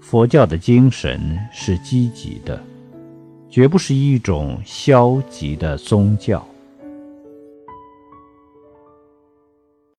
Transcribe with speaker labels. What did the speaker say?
Speaker 1: 佛教的精神是积极的绝不是一种消极的宗教。